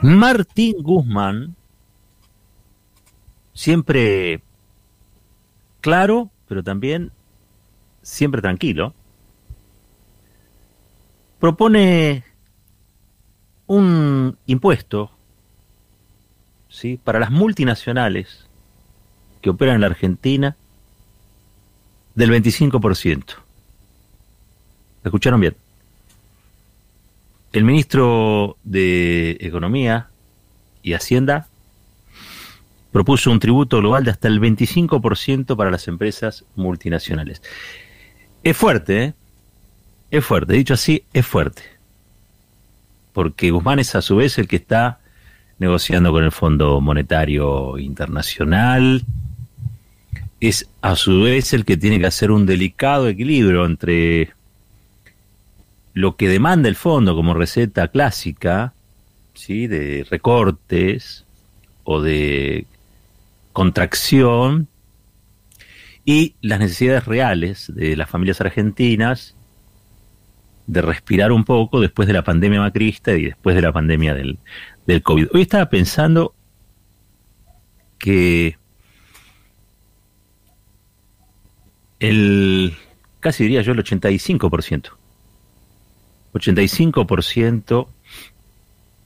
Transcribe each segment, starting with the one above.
Martín Guzmán, siempre claro, pero también siempre tranquilo, propone un impuesto ¿sí? para las multinacionales que operan en la Argentina del 25%. ¿Escucharon bien? El ministro de Economía y Hacienda propuso un tributo global de hasta el 25% para las empresas multinacionales. Es fuerte, ¿eh? Es fuerte, dicho así, es fuerte. Porque Guzmán es a su vez el que está negociando con el Fondo Monetario Internacional, es a su vez el que tiene que hacer un delicado equilibrio entre lo que demanda el fondo como receta clásica, ¿sí? de recortes o de contracción, y las necesidades reales de las familias argentinas de respirar un poco después de la pandemia macrista y después de la pandemia del, del COVID. Hoy estaba pensando que el, casi diría yo, el 85%, 85%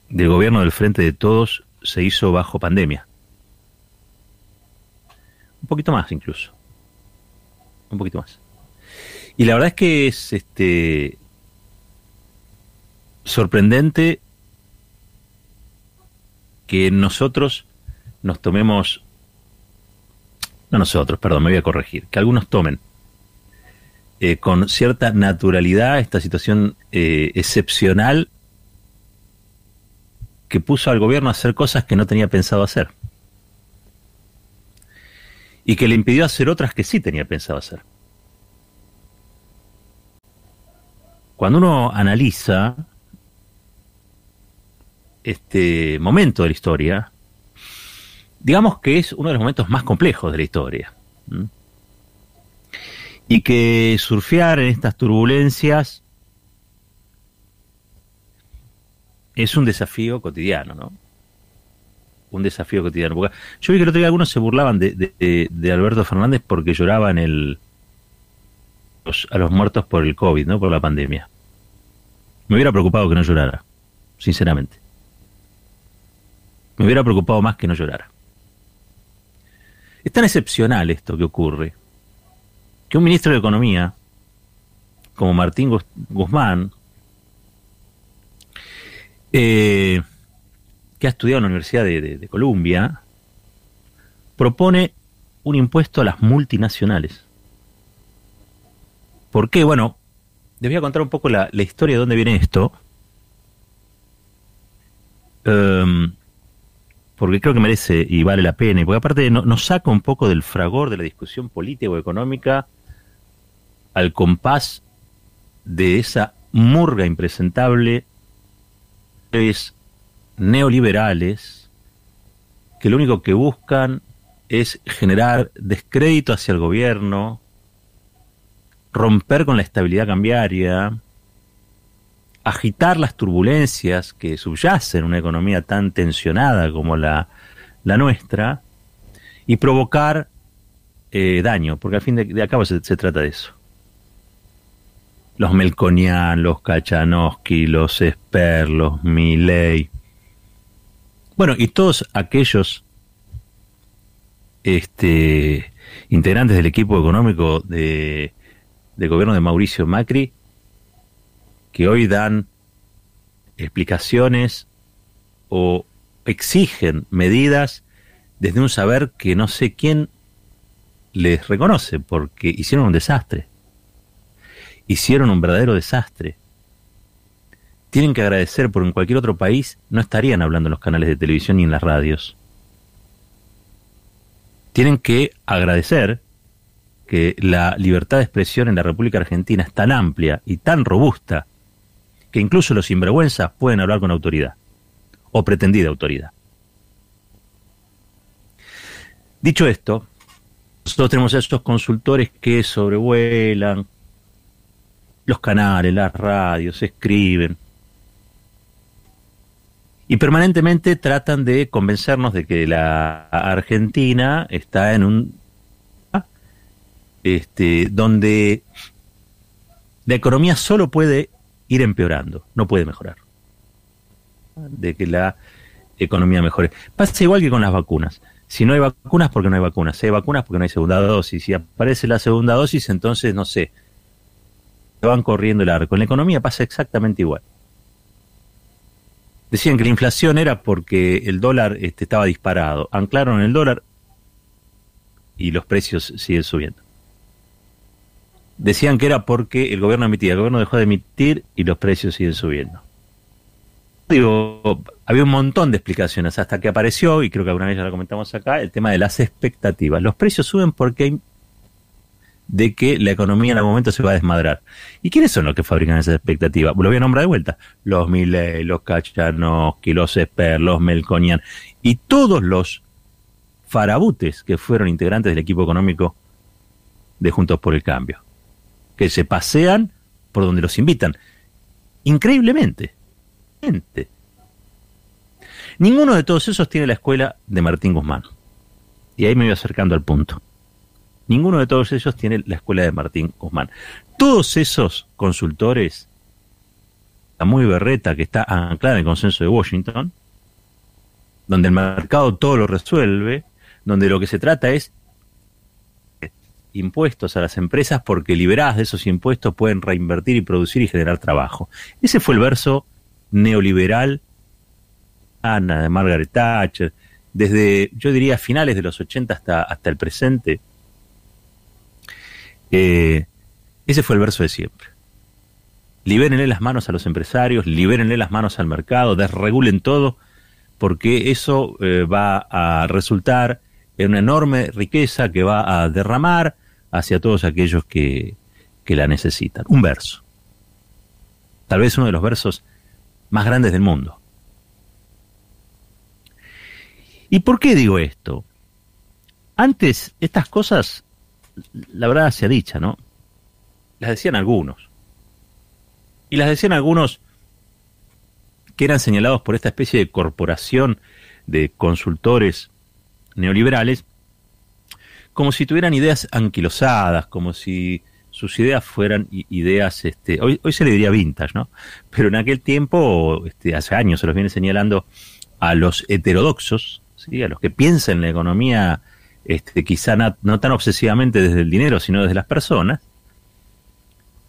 del gobierno del Frente de Todos se hizo bajo pandemia. Un poquito más incluso. Un poquito más. Y la verdad es que es este sorprendente que nosotros nos tomemos no nosotros, perdón, me voy a corregir, que algunos tomen eh, con cierta naturalidad esta situación eh, excepcional que puso al gobierno a hacer cosas que no tenía pensado hacer. Y que le impidió hacer otras que sí tenía pensado hacer. Cuando uno analiza este momento de la historia, digamos que es uno de los momentos más complejos de la historia. Y que surfear en estas turbulencias es un desafío cotidiano, ¿no? Un desafío cotidiano. yo vi que el otro día algunos se burlaban de, Alberto Fernández porque lloraba el, a los muertos por el COVID, ¿no? Por la pandemia. Me hubiera preocupado que no llorara, sinceramente. Me hubiera preocupado más que no llorara. Es tan excepcional esto que ocurre, que un ministro de Economía, como Martín Guzmán, eh, que ha estudiado en la Universidad de, Columbia, propone un impuesto a las multinacionales. ¿Por qué? Bueno, les voy a contar un poco la, historia de dónde viene esto. Em, porque creo que merece y vale la pena, y porque aparte nos saca un poco del fragor de la discusión política o económica al compás de esa murga impresentable es neoliberales que lo único que buscan es generar descrédito hacia el gobierno, romper con la estabilidad cambiaria, agitar las turbulencias que subyacen en una economía tan tensionada como la, nuestra y provocar eh, daño, porque al fin de, de cabo se, trata de eso. Los Melconian, los Kachanowski, los Esper, los Milley. Bueno, y todos aquellos este, integrantes del equipo económico de, gobierno de Mauricio Macri que hoy dan explicaciones o exigen medidas desde un saber que no sé quién les reconoce, porque hicieron un desastre. Hicieron un verdadero desastre. Tienen que agradecer, porque en cualquier otro país no estarían hablando en los canales de televisión ni en las radios. Tienen que agradecer que la libertad de expresión en la República Argentina es tan amplia y tan robusta que incluso los sinvergüenzas pueden hablar con autoridad o pretendida autoridad. Dicho esto, nosotros tenemos a estos consultores que sobrevuelan los canales, las radios, escriben. Y permanentemente tratan de convencernos de que la Argentina está en un este, donde la economía solo puede ir empeorando, no puede mejorar. De que la economía mejore. Pasa igual que con las vacunas. Si no hay vacunas, porque no hay vacunas. Si hay vacunas, porque no hay segunda dosis. Si aparece la segunda dosis, entonces, no sé, van corriendo el arco. En la economía pasa exactamente igual. Decían que la inflación era porque el dólar este, estaba disparado. Anclaron el dólar y los precios siguen subiendo decían que era porque el gobierno emitía, el gobierno dejó de emitir y los precios siguen subiendo. Digo, había un montón de explicaciones hasta que apareció, y creo que alguna vez ya lo comentamos acá, el tema de las expectativas. Los precios suben porque hay de que la economía en algún momento se va a desmadrar. ¿Y quiénes son los que fabrican esas expectativas? Lo voy a nombrar de vuelta. Los Milley, los Kachanowski, los Esper, los Melconian y todos los farabutes que fueron integrantes del equipo económico de Juntos por el Cambio que se pasean por donde los invitan. Increíblemente. Ninguno de todos esos tiene la escuela de Martín Guzmán. Y ahí me voy acercando al punto. Ninguno de todos ellos tiene la escuela de Martín Guzmán. Todos esos consultores, la muy berreta que está anclada en el consenso de Washington, donde el mercado todo lo resuelve, donde lo que se trata es impuestos a las empresas porque liberadas de esos impuestos pueden reinvertir y producir y generar trabajo. Ese fue el verso neoliberal Ana de Margaret Thatcher, desde yo diría finales de los 80 hasta, hasta el presente. Ese fue el verso de siempre. Libérenle las manos a los empresarios, libérenle las manos al mercado, desregulen todo, porque eso eh, va a resultar en una enorme riqueza que va a derramar hacia todos aquellos que, la necesitan. Un verso. Tal vez uno de los versos más grandes del mundo. ¿Y por qué digo esto? Antes, estas cosas, la verdad se ha dicha, ¿no? Las decían algunos. Y las decían algunos que eran señalados por esta especie de corporación de consultores neoliberales como si tuvieran ideas anquilosadas, como si sus ideas fueran ideas, este, hoy, hoy se le diría vintage, ¿no? Pero en aquel tiempo, este, hace años se los viene señalando a los heterodoxos, ¿sí? a los que piensan en la economía este, quizá no, tan obsesivamente desde el dinero, sino desde las personas,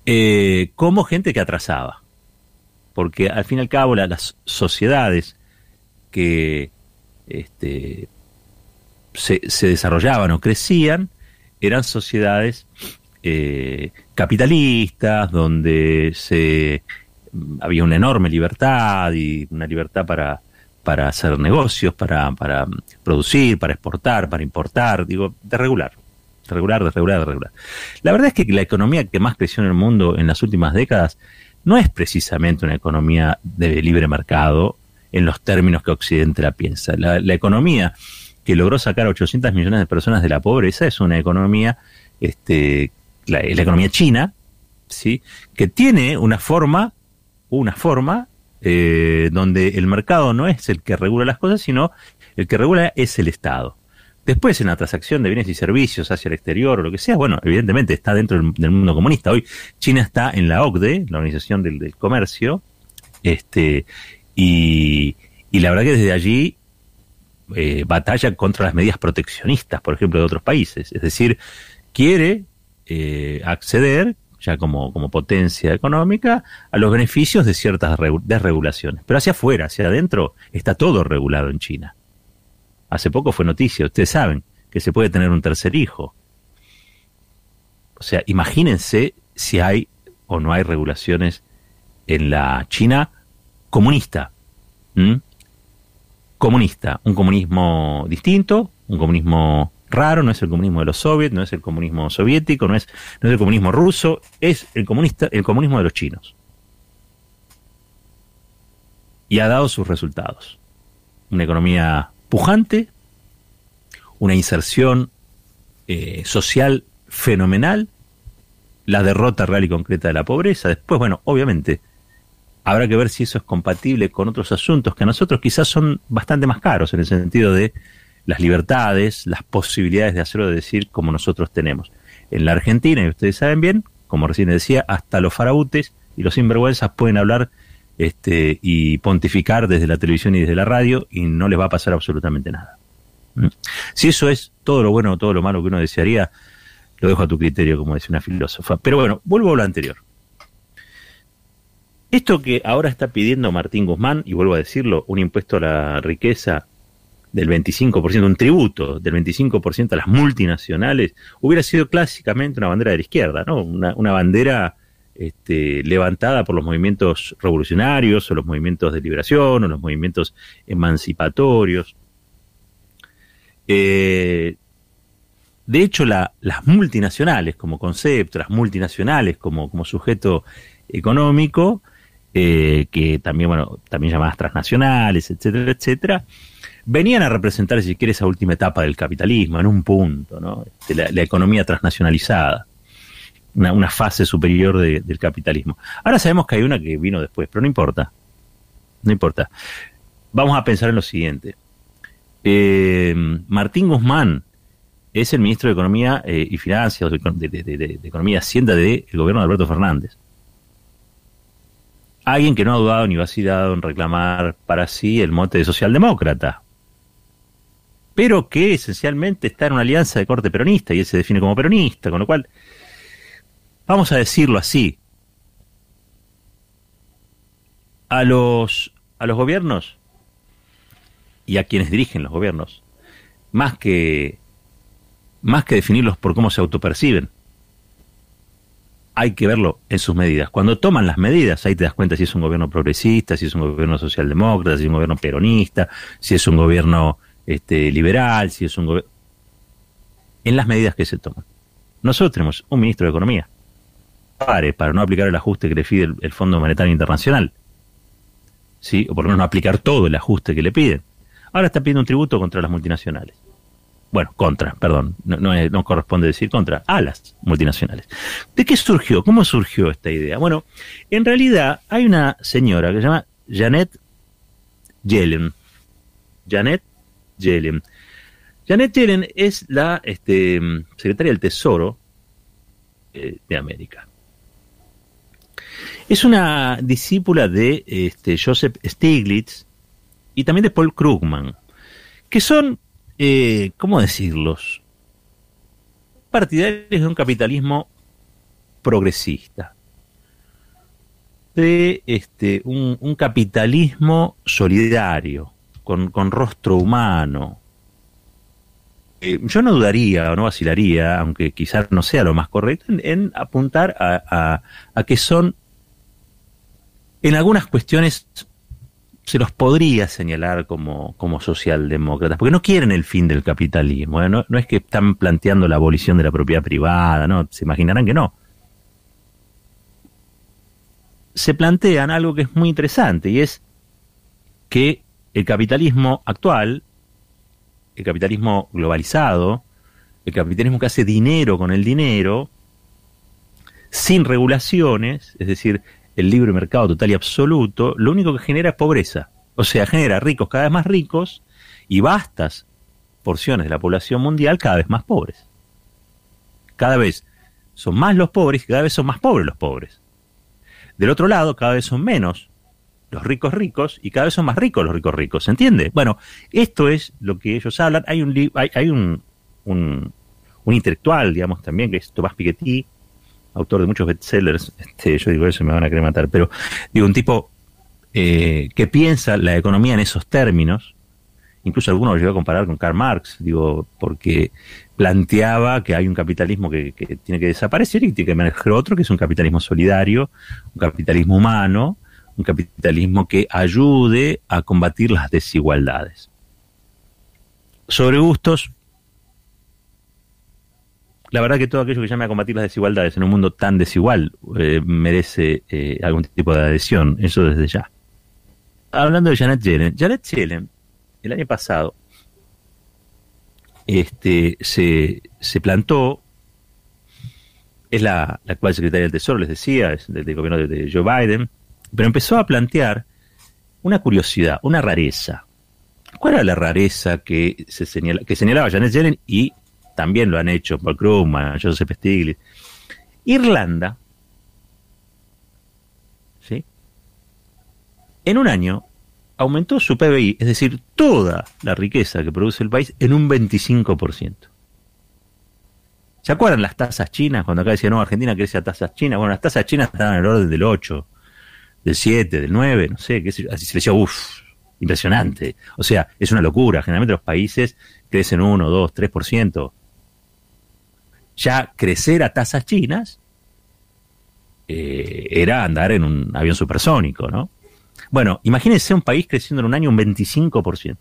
eh, como gente que atrasaba. Porque al fin y al cabo las sociedades que este, se, desarrollaban o crecían eran sociedades eh, capitalistas, donde se había una enorme libertad y una libertad para, para hacer negocios, para, para producir, para exportar, para importar, digo, de regular, regular, de regular, de regular. La verdad es que la economía que más creció en el mundo en las últimas décadas no es precisamente una economía de libre mercado en los términos que Occidente la piensa. La, la economía que logró sacar a 800 millones de personas de la pobreza, es una economía, este, la, economía china, ¿sí? que tiene una forma, una forma eh, donde el mercado no es el que regula las cosas, sino el que regula es el Estado. Después, en la transacción de bienes y servicios hacia el exterior o lo que sea, bueno, evidentemente está dentro del, mundo comunista. Hoy China está en la OCDE, la Organización del, Comercio, este, y, y la verdad que desde allí eh, batalla contra las medidas proteccionistas, por ejemplo, de otros países. Es decir, quiere eh, acceder, ya como, como potencia económica, a los beneficios de ciertas desregulaciones. Pero hacia afuera, hacia adentro, está todo regulado en China. Hace poco fue noticia, ustedes saben, que se puede tener un tercer hijo. O sea, imagínense si hay o no hay regulaciones en la China comunista comunista, un comunismo distinto, un comunismo raro, no es el comunismo de los soviets, no es el comunismo soviético, no es, no es el comunismo ruso, es el comunista, el comunismo de los chinos. Y ha dado sus resultados. Una economía pujante, una inserción eh, social fenomenal, la derrota real y concreta de la pobreza. Después, bueno, obviamente, Habrá que ver si eso es compatible con otros asuntos que a nosotros quizás son bastante más caros en el sentido de las libertades, las posibilidades de hacerlo, de decir como nosotros tenemos. En la Argentina, y ustedes saben bien, como recién decía, hasta los farautes y los sinvergüenzas pueden hablar este, y pontificar desde la televisión y desde la radio y no les va a pasar absolutamente nada. ¿Mm? Si eso es todo lo bueno o todo lo malo que uno desearía, lo dejo a tu criterio, como decía una filósofa. Pero bueno, vuelvo a lo anterior. Esto que ahora está pidiendo Martín Guzmán, y vuelvo a decirlo, un impuesto a la riqueza del 25%, un tributo del 25% a las multinacionales, hubiera sido clásicamente una bandera de la izquierda, ¿no? Una, bandera este, levantada por los movimientos revolucionarios o los movimientos de liberación o los movimientos emancipatorios. Eh, de hecho, las multinacionales como concepto, las multinacionales como, sujeto económico, eh, que también, bueno, también llamadas transnacionales, etcétera, etcétera, venían a representar, si quiere, esa última etapa del capitalismo, en un punto, ¿no? De la, economía transnacionalizada, una, fase superior del capitalismo. Ahora sabemos que hay una que vino después, pero no importa, no importa. Vamos a pensar en lo siguiente. Eh, Martín Guzmán es el ministro de Economía eh, y Finanzas, de, de, Economía y Hacienda del gobierno de Alberto Fernández alguien que no ha dudado ni vacilado en reclamar para sí el mote de socialdemócrata, pero que esencialmente está en una alianza de corte peronista y él se define como peronista, con lo cual, vamos a decirlo así, a los, a los gobiernos y a quienes dirigen los gobiernos, más que, más que definirlos por cómo se autoperciben, hay que verlo en sus medidas. Cuando toman las medidas, ahí te das cuenta si es un gobierno progresista, si es un gobierno socialdemócrata, si es un gobierno peronista, si es un gobierno este, liberal, si es un gobierno... En las medidas que se toman. Nosotros tenemos un ministro de Economía. Para no aplicar el ajuste que le pide el, Fondo Monetario Internacional. ¿Sí? O por lo menos no aplicar todo el ajuste que le piden. Ahora está pidiendo un tributo contra las multinacionales bueno, contra, perdón, no, no, corresponde decir contra, a las multinacionales. ¿De qué surgió? ¿Cómo surgió esta idea? Bueno, en realidad hay una señora que se llama Janet Yellen. Janet Yellen. Janet Yellen es la este, secretaria del Tesoro eh, de América. Es una discípula de este, Joseph Stiglitz y también de Paul Krugman, que son eh, ¿cómo decirlos? Partidarios de un capitalismo progresista, de este, un, capitalismo solidario, con, rostro humano. Eh, yo no dudaría o no vacilaría, aunque quizás no sea lo más correcto, en, apuntar a, a que son en algunas cuestiones se los podría señalar como, como socialdemócratas, porque no quieren el fin del capitalismo, ¿eh? no, es que están planteando la abolición de la propiedad privada, no, se imaginarán que no. Se plantean algo que es muy interesante y es que el capitalismo actual, el capitalismo globalizado, el capitalismo que hace dinero con el dinero, sin regulaciones, es decir, el libre mercado total y absoluto, lo único que genera es pobreza. O sea, genera ricos cada vez más ricos y vastas porciones de la población mundial cada vez más pobres. Cada vez son más los pobres y cada vez son más pobres los pobres. Del otro lado, cada vez son menos los ricos ricos y cada vez son más ricos los ricos ricos. ¿Se entiende? Bueno, esto es lo que ellos hablan. Hay un, hay, hay un, un, intelectual, digamos, también, que es Tomás Piketty, autor de muchos bestsellers, este, yo digo eso me van a querer matar, pero digo, un tipo eh, que piensa la economía en esos términos, incluso algunos lo llegó a comparar con Karl Marx, digo, porque planteaba que hay un capitalismo que, tiene que desaparecer y tiene que emerger otro, que es un capitalismo solidario, un capitalismo humano, un capitalismo que ayude a combatir las desigualdades. Sobre gustos, la verdad que todo aquello que llame a combatir las desigualdades en un mundo tan desigual eh, merece eh, algún tipo de adhesión, eso desde ya. Hablando de Janet Yellen, Janet Yellen, el año pasado, este, se, se plantó, es la, actual secretaria del Tesoro, les decía, es del, gobierno de, Joe Biden, pero empezó a plantear una curiosidad, una rareza. ¿Cuál era la rareza que, se señala, que señalaba Janet Yellen y también lo han hecho Paul Krugman, Joseph Stiglitz? Irlanda, ¿sí? En un año aumentó su PBI, es decir, toda la riqueza que produce el país, en un 25%. ¿Se acuerdan las tasas chinas? Cuando acá decía, no, Argentina crece a tasas chinas. Bueno, las tasas chinas estaban en el orden del 8, del 7, del 9, no sé, qué así se decía, uff, impresionante. O sea, es una locura. Generalmente los países crecen 1, 2, 3%. Ya crecer a tasas chinas eh, era andar en un avión supersónico, ¿no? Bueno, imagínense un país creciendo en un año un 25%.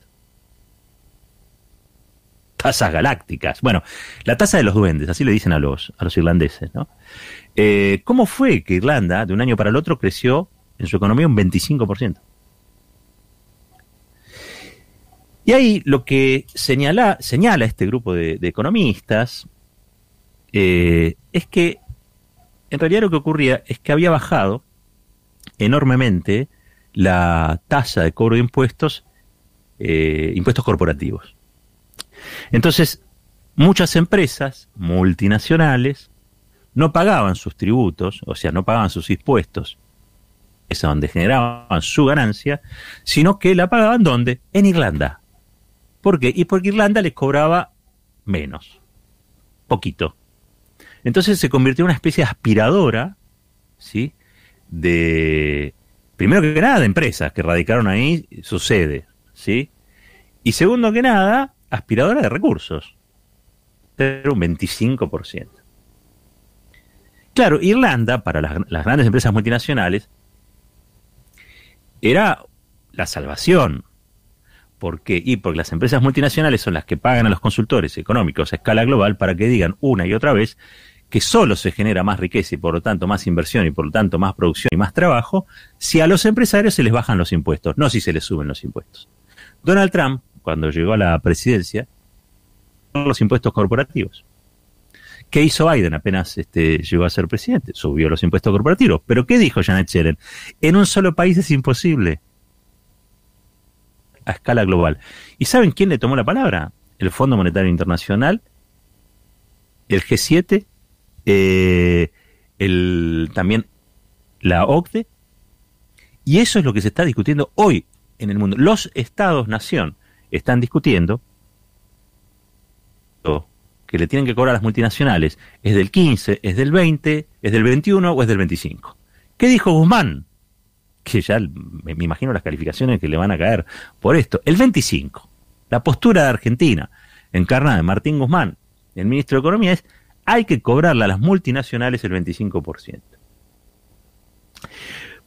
Tasas galácticas. Bueno, la tasa de los duendes, así le dicen a los, a los irlandeses, ¿no? Eh, ¿Cómo fue que Irlanda, de un año para el otro, creció en su economía un 25%? Y ahí lo que señala, señala este grupo de, economistas eh, es que en realidad lo que ocurría es que había bajado enormemente la tasa de cobro de impuestos, eh, impuestos corporativos. Entonces, muchas empresas multinacionales no pagaban sus tributos, o sea, no pagaban sus impuestos, es donde generaban su ganancia, sino que la pagaban ¿dónde? En Irlanda. ¿Por qué? Y porque Irlanda les cobraba menos, poquito. Entonces se convirtió en una especie de aspiradora, ¿sí? De, primero que nada, de empresas que radicaron ahí su sede, ¿sí? Y segundo que nada, aspiradora de recursos. Pero un 25%. Claro, Irlanda, para las grandes empresas multinacionales, era la salvación. ¿Por qué? Y porque las empresas multinacionales son las que pagan a los consultores económicos a escala global para que digan una y otra vez que solo se genera más riqueza y por lo tanto más inversión y por lo tanto más producción y más trabajo si a los empresarios se les bajan los impuestos, no si se les suben los impuestos. Donald Trump, cuando llegó a la presidencia, los impuestos corporativos. ¿Qué hizo Biden apenas este, llegó a ser presidente? Subió los impuestos corporativos. ¿Pero qué dijo Janet Yellen? En un solo país es imposible. A escala global. ¿Y saben quién le tomó la palabra? El Fondo Monetario Internacional, el G7 eh, el, también la OCDE, y eso es lo que se está discutiendo hoy en el mundo. Los estados-nación están discutiendo que le tienen que cobrar a las multinacionales es del 15, es del 20, es del 21 o es del 25. ¿Qué dijo Guzmán? Que ya me, imagino las calificaciones que le van a caer por esto. El 25. La postura de Argentina, encarnada en Martín Guzmán, el ministro de Economía, es hay que cobrarle a las multinacionales el 25%.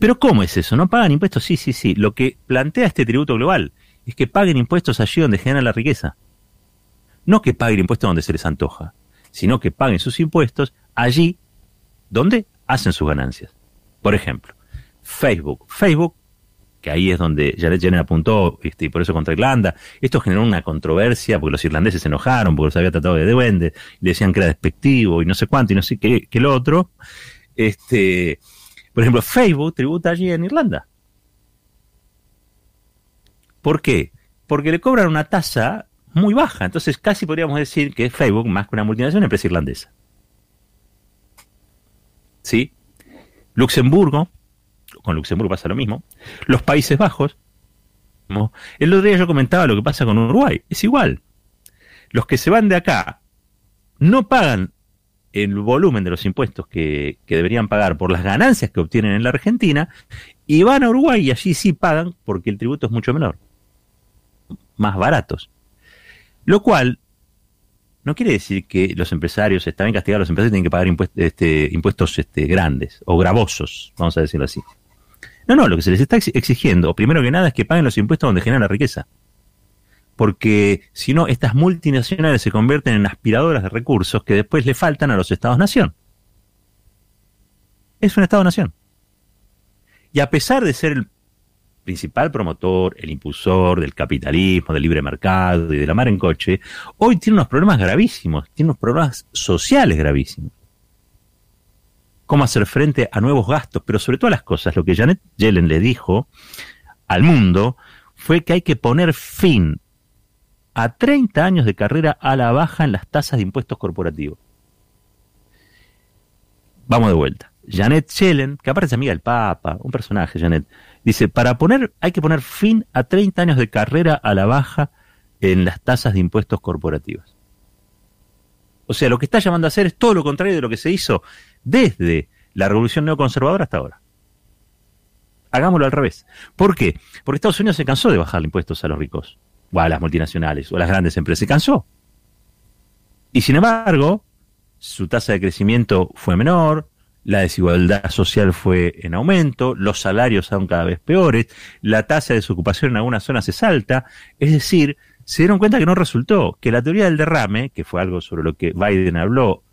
Pero ¿cómo es eso? ¿No pagan impuestos? Sí, sí, sí. Lo que plantea este tributo global es que paguen impuestos allí donde generan la riqueza. No que paguen impuestos donde se les antoja, sino que paguen sus impuestos allí donde hacen sus ganancias. Por ejemplo, Facebook. Facebook que ahí es donde Jared Jenner apuntó, este, y por eso contra Irlanda. Esto generó una controversia porque los irlandeses se enojaron porque se había tratado de duende, le decían que era despectivo y no sé cuánto y no sé qué, qué lo otro. Este, por ejemplo, Facebook tributa allí en Irlanda. ¿Por qué? Porque le cobran una tasa muy baja. Entonces casi podríamos decir que Facebook, más que una multinacional, es empresa irlandesa. ¿Sí? Luxemburgo con Luxemburgo pasa lo mismo. Los Países Bajos, el otro día yo comentaba lo que pasa con Uruguay, es igual. Los que se van de acá no pagan el volumen de los impuestos que, que, deberían pagar por las ganancias que obtienen en la Argentina y van a Uruguay y allí sí pagan porque el tributo es mucho menor, más baratos. Lo cual no quiere decir que los empresarios, está bien castigado, los empresarios tienen que pagar impuestos, este, impuestos este, grandes o gravosos, vamos a decirlo así. No, no, lo que se les está exigiendo, primero que nada, es que paguen los impuestos donde generan la riqueza. Porque si no, estas multinacionales se convierten en aspiradoras de recursos que después le faltan a los estados-nación. Es un estado-nación. Y a pesar de ser el principal promotor, el impulsor del capitalismo, del libre mercado y de la mar en coche, hoy tiene unos problemas gravísimos, tiene unos problemas sociales gravísimos. cómo hacer frente a nuevos gastos, pero sobre todas las cosas, lo que Janet Yellen le dijo al mundo fue que hay que poner fin a 30 años de carrera a la baja en las tasas de impuestos corporativos. Vamos de vuelta. Janet Yellen, que aparece amiga del Papa, un personaje, Janet, dice, para poner, hay que poner fin a 30 años de carrera a la baja en las tasas de impuestos corporativos. O sea, lo que está llamando a hacer es todo lo contrario de lo que se hizo desde la revolución neoconservadora hasta ahora. Hagámoslo al revés. ¿Por qué? Porque Estados Unidos se cansó de bajar impuestos a los ricos, o a las multinacionales, o a las grandes empresas. Se cansó. Y sin embargo, su tasa de crecimiento fue menor, la desigualdad social fue en aumento, los salarios son cada vez peores, la tasa de desocupación en algunas zonas es alta, es decir, se dieron cuenta que no resultó, que la teoría del derrame, que fue algo sobre lo que Biden habló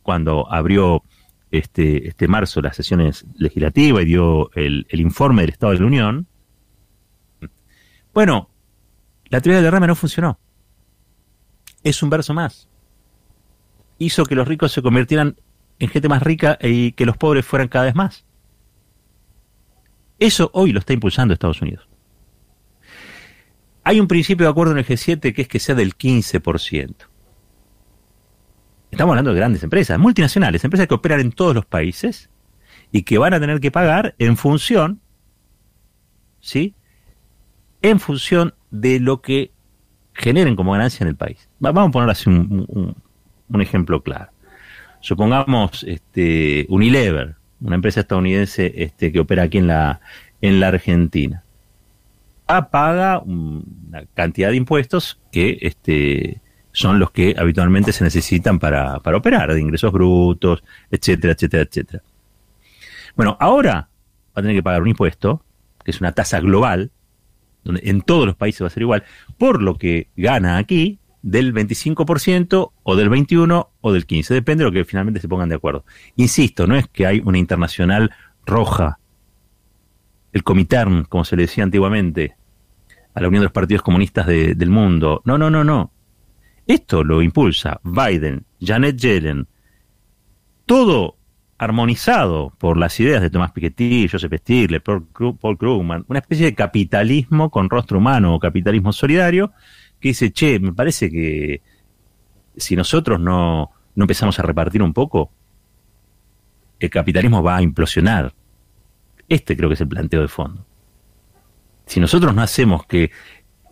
cuando abrió este, este marzo las sesiones legislativas y dio el, el informe del Estado de la Unión, bueno, la teoría del derrame no funcionó. Es un verso más. Hizo que los ricos se convirtieran en gente más rica y que los pobres fueran cada vez más. Eso hoy lo está impulsando Estados Unidos. Hay un principio de acuerdo en el G7 que es que sea del 15%. Estamos hablando de grandes empresas, multinacionales, empresas que operan en todos los países y que van a tener que pagar en función, ¿sí? En función de lo que generen como ganancia en el país. Vamos a poner así un, un ejemplo claro. Supongamos este, Unilever, una empresa estadounidense este, que opera aquí en la, en la Argentina. paga una cantidad de impuestos que este, son los que habitualmente se necesitan para, para operar, de ingresos brutos, etcétera, etcétera, etcétera. Bueno, ahora va a tener que pagar un impuesto, que es una tasa global, donde en todos los países va a ser igual, por lo que gana aquí, del 25% o del 21% o del 15%, depende de lo que finalmente se pongan de acuerdo. Insisto, no es que hay una internacional roja, el Comintern, como se le decía antiguamente, a la Unión de los Partidos Comunistas del mundo. No, no, no, no. Esto lo impulsa Biden, Janet Yellen, todo armonizado por las ideas de Tomás Piketty, Joseph Stiglitz, Paul Krugman, una especie de capitalismo con rostro humano o capitalismo solidario, que dice, che, me parece que si nosotros no, no empezamos a repartir un poco, el capitalismo va a implosionar. Este creo que es el planteo de fondo. Si nosotros no hacemos que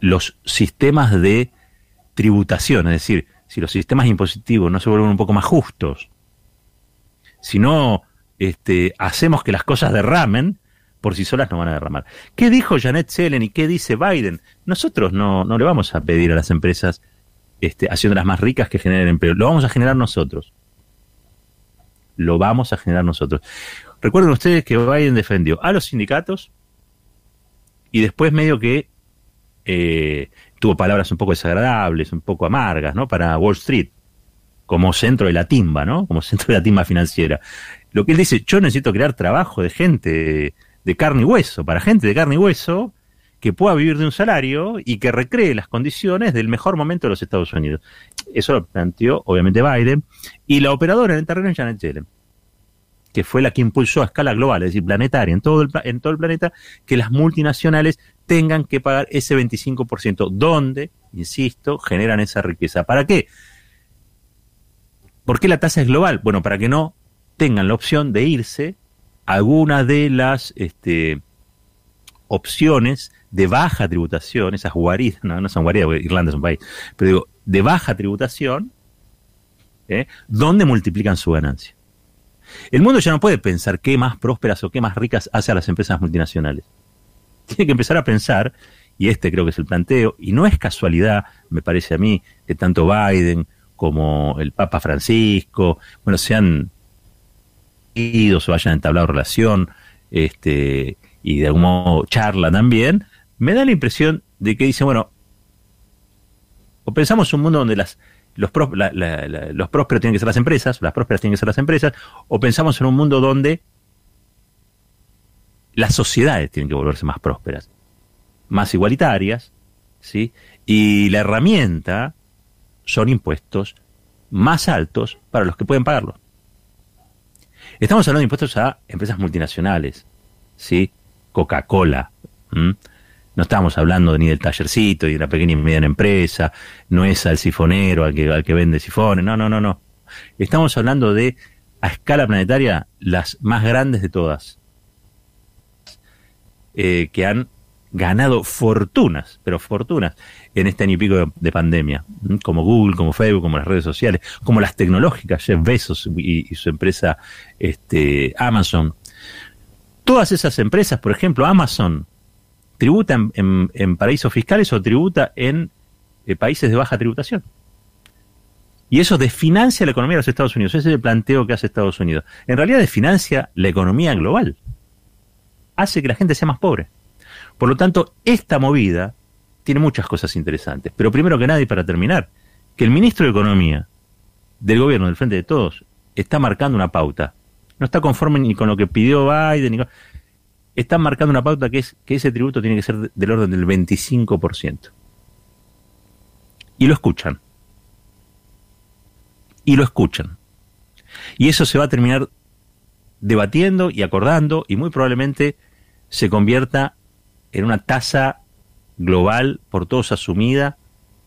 los sistemas de tributación, es decir, si los sistemas impositivos no se vuelven un poco más justos, si no este, hacemos que las cosas derramen, por sí solas no van a derramar. ¿Qué dijo Janet Yellen y qué dice Biden? Nosotros no, no le vamos a pedir a las empresas este, haciéndolas más ricas que generen empleo. Lo vamos a generar nosotros. Lo vamos a generar nosotros. Recuerden ustedes que Biden defendió a los sindicatos y después medio que eh, tuvo palabras un poco desagradables, un poco amargas, ¿no? Para Wall Street, como centro de la timba, ¿no? Como centro de la timba financiera. Lo que él dice, yo necesito crear trabajo de gente de carne y hueso, para gente de carne y hueso que pueda vivir de un salario y que recree las condiciones del mejor momento de los Estados Unidos. Eso lo planteó, obviamente, Biden. Y la operadora en el terreno es Janet Yellen, que fue la que impulsó a escala global, es decir, planetaria, en todo el, en todo el planeta, que las multinacionales tengan que pagar ese 25%, donde, insisto, generan esa riqueza. ¿Para qué? ¿Por qué la tasa es global? Bueno, para que no tengan la opción de irse alguna de las este, opciones de baja tributación, esas guaridas, no, no son guaridas, porque Irlanda es un país, pero digo, de baja tributación, ¿eh? donde multiplican su ganancia. El mundo ya no puede pensar qué más prósperas o qué más ricas hace a las empresas multinacionales. Tiene que empezar a pensar, y este creo que es el planteo, y no es casualidad, me parece a mí, que tanto Biden como el Papa Francisco, bueno, sean o vayan entablado relación, este, y de algún modo charla también, me da la impresión de que dicen, bueno, o pensamos un mundo donde las, los, los prósperos tienen que ser las empresas, las prósperas tienen que ser las empresas, o pensamos en un mundo donde las sociedades tienen que volverse más prósperas, más igualitarias, ¿sí? Y la herramienta son impuestos más altos para los que pueden pagarlo. Estamos hablando de impuestos a empresas multinacionales, ¿sí? Coca-Cola. No estamos hablando ni del tallercito y de una pequeña y mediana empresa, no es al sifonero, al que, al que vende sifones, no, no, no, no. Estamos hablando de, a escala planetaria, las más grandes de todas, eh, que han ganado fortunas, pero fortunas, en este año y pico de, pandemia, como Google, como Facebook, como las redes sociales, como las tecnológicas, Jeff Bezos y, su empresa este, Amazon. Todas esas empresas, por ejemplo, Amazon, tributa en, paraísos fiscales o tributa en eh, países de baja tributación. Y eso desfinancia la economía de los Estados Unidos. Ese es el planteo que hace Estados Unidos. En realidad desfinancia la economía global. Hace que la gente sea más pobre. Por lo tanto, esta movida tiene muchas cosas interesantes. Pero primero que nada, y para terminar, que el ministro de Economía del gobierno del Frente de Todos está marcando una pauta. No está conforme ni con lo que pidió Biden, ni con están marcando una pauta que es que ese tributo tiene que ser del orden del 25%. Y lo escuchan. Y lo escuchan. Y eso se va a terminar debatiendo y acordando y muy probablemente se convierta en una tasa global por todos asumida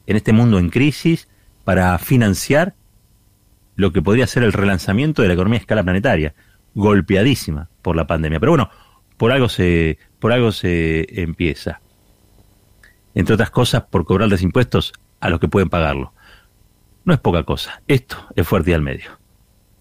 en este mundo en crisis para financiar lo que podría ser el relanzamiento de la economía a escala planetaria, golpeadísima por la pandemia. Pero bueno, por algo se, por algo se empieza. Entre otras cosas, por cobrarles impuestos a los que pueden pagarlo. No es poca cosa. Esto es fuerte y al medio.